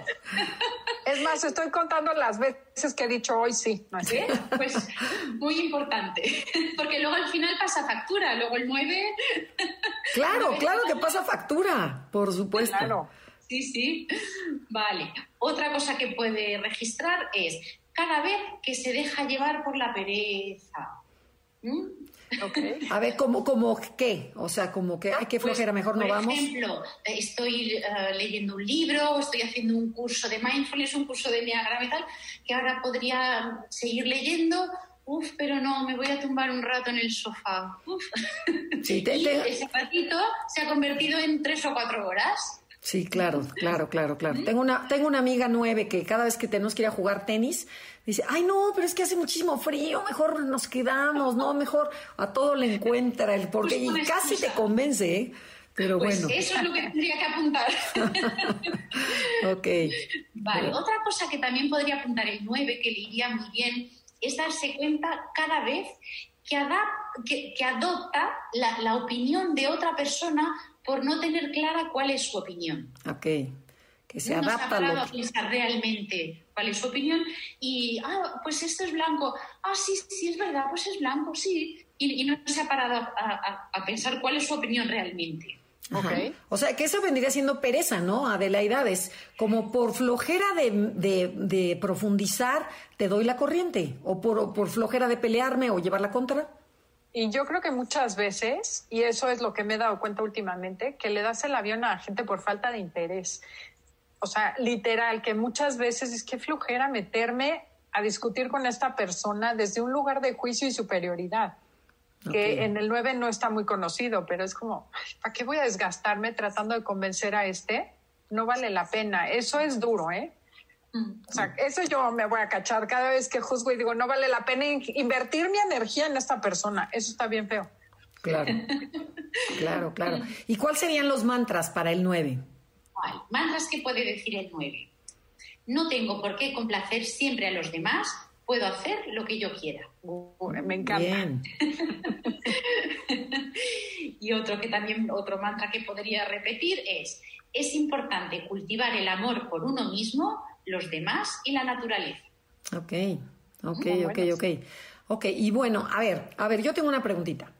Es más, estoy contando las veces que he dicho hoy sí. ¿Sí? Pues muy importante, porque luego al final pasa factura, luego el 9... Claro, claro que pasa factura, por supuesto. Claro. Sí, sí. Vale. Otra cosa que puede registrar es cada vez que se deja llevar por la pereza. ¿Mm? Okay. A ver, ¿cómo, cómo qué? O sea, como que, ay, qué Pues, flojera, mejor no por vamos. ejemplo, eh, estoy eh, leyendo un libro estoy haciendo un curso de mindfulness, un curso de enneagrama y tal, que ahora podría seguir leyendo. Uf, pero no, me voy a tumbar un rato en el sofá. Uf. Sí, te- y ese ratito se ha convertido en tres o cuatro horas. Sí, claro, claro, claro, claro. Tengo una, tengo una amiga nueve que cada vez que tenemos que ir a jugar tenis, dice, ay no, pero es que hace muchísimo frío, mejor nos quedamos, no, mejor a todo le encuentra el porqué Pues y una casi te convence, ¿eh? Pero Pues bueno, eso es lo que tendría que apuntar. ok. Vale, Bueno. otra cosa que también podría apuntar el 9, que le iría muy bien, es darse cuenta cada vez que, adap- que, que adopta la, la opinión de otra persona por no tener clara cuál es su opinión. Ok. Que se no se ha adapta a parado lo a pensar realmente cuál es su opinión y, ah, pues esto es blanco, ah, sí, sí, es verdad, pues es blanco, sí. Y, y no se ha parado a, a- a pensar cuál es su opinión realmente. Ajá. Ok. O sea, que eso vendría siendo pereza, ¿no? Adelaida, es como por flojera de, de- de profundizar, te doy la corriente, o por, o por flojera de pelearme o llevar la contra. Y yo creo que muchas veces, y eso es lo que me he dado cuenta últimamente, que le das el avión a la gente por falta de interés. O sea, literal, que muchas veces es que flojera meterme a discutir con esta persona desde un lugar de juicio y superioridad, que en el 9 no está muy conocido, pero es como, "Ay, ¿para qué voy a desgastarme tratando de convencer a este? No vale la pena. Eso es duro, ¿eh? Mm. O sea, eso yo me voy a cachar cada vez que juzgo y digo, no vale la pena in- invertir mi energía en esta persona. Eso está bien feo. Claro, claro, claro. ¿Y cuáles serían los mantras para el 9? Vale, Mantras que puede decir el 9. No tengo por qué complacer siempre a los demás, puedo hacer lo que yo quiera. Me encanta. Bien. Y otro que también, otro mantra que podría repetir es, es importante cultivar el amor por uno mismo, los demás y la naturaleza. Ok, ok, ok, ok. Ok, y bueno, a ver, a ver, yo tengo una preguntita.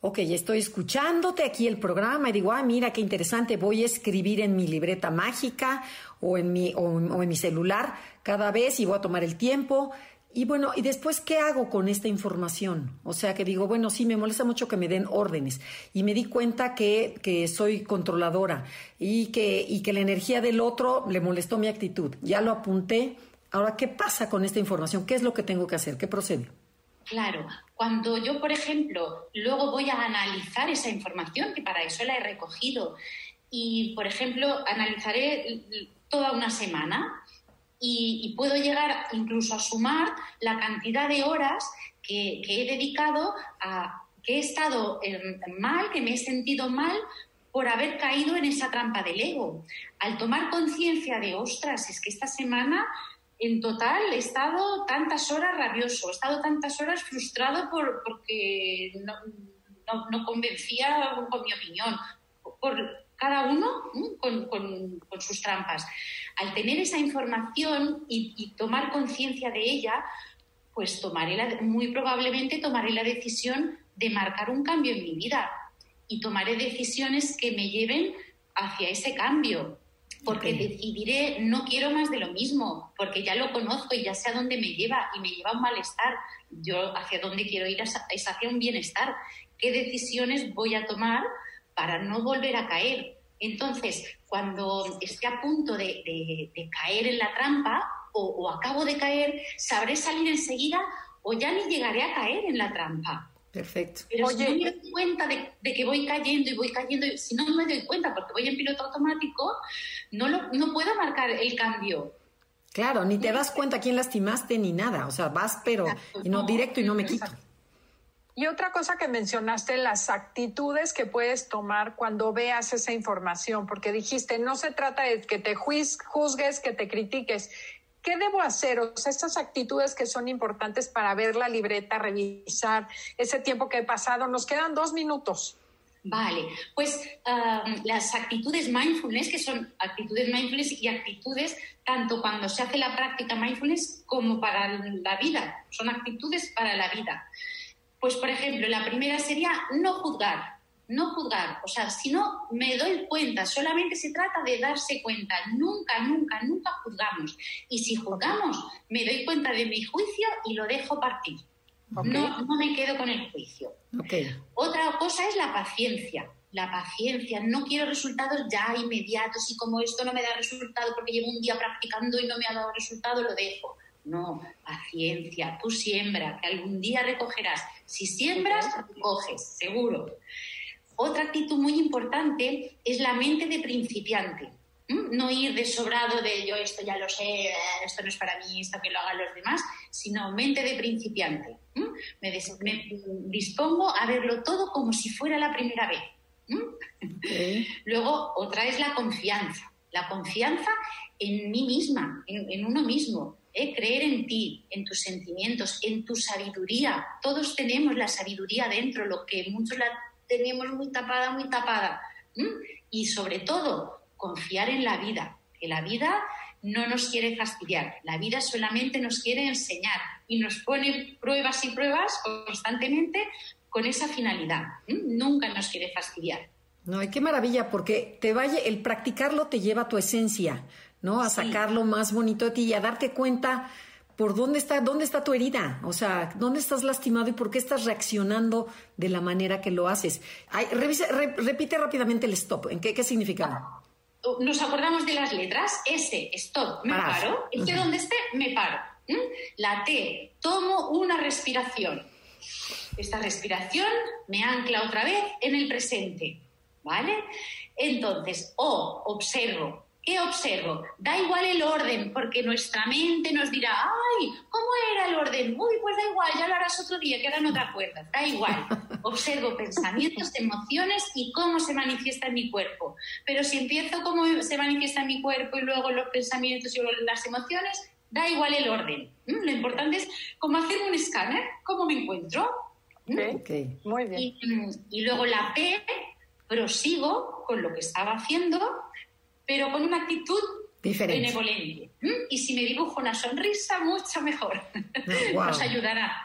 Ok, estoy escuchándote aquí el programa y digo, ah, mira qué interesante, voy a escribir en mi libreta mágica o en mi, o, o en mi celular cada vez y voy a tomar el tiempo. Y bueno, ¿y después qué hago con esta información? O sea, que digo, bueno, sí, me molesta mucho que me den órdenes. Y me di cuenta que, que soy controladora y que, y que la energía del otro le molestó mi actitud. Ya lo apunté. Ahora, ¿qué pasa con esta información? ¿Qué es lo que tengo que hacer? ¿Qué procede? Claro, cuando yo, por ejemplo, luego voy a analizar esa información, que para eso la he recogido, y, por ejemplo, analizaré toda una semana y, puedo llegar incluso a sumar la cantidad de horas que, he dedicado a que he estado mal, que me he sentido mal por haber caído en esa trampa del ego. Al tomar conciencia de, ostras, es que esta semana en total he estado tantas horas rabioso, he estado tantas horas frustrado por, porque no, convencía con mi opinión, por cada uno con sus trampas. Al tener esa información y, y tomar conciencia de ella, pues tomaré la- muy probablemente tomaré la decisión de marcar un cambio en mi vida y tomaré decisiones que me lleven hacia ese cambio porque decidiré no quiero más de lo mismo, porque ya lo conozco y ya sé a dónde me lleva y me lleva a un malestar. Yo hacia dónde quiero ir es hacia un bienestar. ¿Qué decisiones voy a tomar para no volver a caer? Entonces, cuando esté a punto de, de- de caer en la trampa o, o acabo de caer, sabré salir enseguida o ya ni llegaré a caer en la trampa. Perfecto. Pero Oye, si no me doy cuenta de, de que voy cayendo y voy cayendo, si no me doy cuenta porque voy en piloto automático, no, lo, no puedo marcar el cambio. Claro, ni te das cuenta quién lastimaste ni nada. O sea, vas, pero y no directo y no me quito. Y otra cosa que mencionaste, las actitudes que puedes tomar cuando veas esa información, porque dijiste, no se trata de que te juzgues, que te critiques. ¿Qué debo hacer? O sea, estas actitudes que son importantes para ver la libreta, revisar ese tiempo que he pasado. Nos quedan dos minutos. Vale, pues um, las actitudes mindfulness, que son actitudes mindfulness y actitudes tanto cuando se hace la práctica mindfulness como para la vida, son actitudes para la vida. Pues, por ejemplo, la primera sería no juzgar, no juzgar. O sea, si no me doy cuenta, solamente se trata de darse cuenta. Nunca, nunca, nunca juzgamos. Y si juzgamos, me doy cuenta de mi juicio y lo dejo partir. No, no me quedo con el juicio. Otra cosa es la paciencia. La paciencia. No quiero resultados ya inmediatos y como esto no me da resultado porque llevo un día practicando y no me ha dado resultado, lo dejo. No, paciencia. Tú siembra, que algún día recogerás. Si siembras, coges, seguro. Otra actitud muy importante es la mente de principiante. No ir de sobrado de yo esto ya lo sé, esto no es para mí, esto que lo hagan los demás, sino mente de principiante. Me, dispongo a verlo todo como si fuera la primera vez. Luego, otra es la confianza. La confianza en mí misma, en uno mismo. ¿Eh? creer en ti, en tus sentimientos, en tu sabiduría. Todos tenemos la sabiduría dentro, lo que muchos la tenemos muy tapada, muy tapada. Y sobre todo, confiar en la vida, que la vida no nos quiere fastidiar, la vida solamente nos quiere enseñar y nos pone pruebas y pruebas constantemente con esa finalidad. Nunca nos quiere fastidiar. No, y qué maravilla, porque te vaya, el practicarlo te lleva a tu esencia. ¿No? A sacarlo más bonito de ti y a darte cuenta por dónde está, dónde está tu herida, o sea, dónde estás lastimado y por qué estás reaccionando de la manera que lo haces. repite rápidamente el stop, ¿en qué, qué significa? Nos acordamos de las letras, S, stop, me paro, esté donde esté, me paro. La T, tomo una respiración. Esta respiración me ancla otra vez en el presente, ¿vale? Entonces, O, observo, ¿Qué observo? Da igual el orden, porque nuestra mente nos dirá, ay, ¿cómo era el orden? Uy, pues da igual, ya lo harás otro día, que ahora no te acuerdas. Da igual. Observo pensamientos, emociones y cómo se manifiesta en mi cuerpo. Pero si empiezo cómo se manifiesta en mi cuerpo y luego los pensamientos y las emociones, da igual el orden. ¿Mm? Lo importante es cómo hacer un escáner, cómo me encuentro. ¿Mm? Okay. Muy bien. Y, y luego la P, prosigo con lo que estaba haciendo pero con una actitud Diferente. benevolente. Y si me dibujo una sonrisa, mucho mejor. Nos ayudará.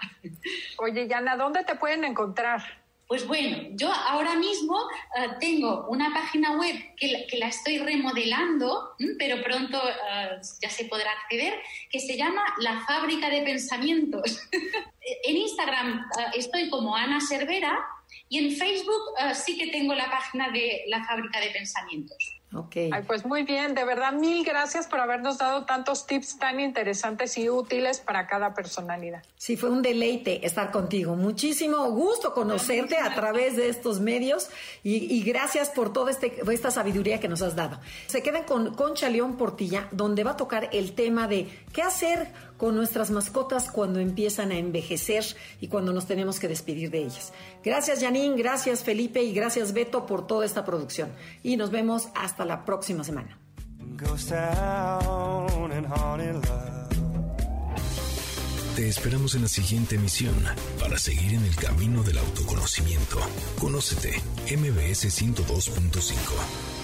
Oye, Yana, ¿dónde te pueden encontrar? Pues bueno, yo ahora mismo eh, tengo una página web que la, estoy remodelando, pero pronto eh, ya se podrá acceder, que se llama La Fábrica de Pensamientos. en Instagram eh, estoy como Ana Cervera y en Facebook sí que tengo la página de La Fábrica de Pensamientos. Okay. pues muy bien, de verdad, mil gracias por habernos dado tantos tips tan interesantes y útiles para cada personalidad. Sí, fue un deleite estar contigo. Muchísimo gusto conocerte a través de estos medios y, gracias por toda este, esta sabiduría que nos has dado. Se quedan con Concha León Portilla, donde va a tocar el tema de qué hacer con nuestras mascotas cuando empiezan a envejecer y cuando nos tenemos que despedir de ellas. Gracias Janine, gracias Felipe y gracias Beto por toda esta producción. Y nos vemos hasta la próxima semana. Te esperamos en la siguiente emisión para seguir en el camino del autoconocimiento. Conócete, MBS 102.5.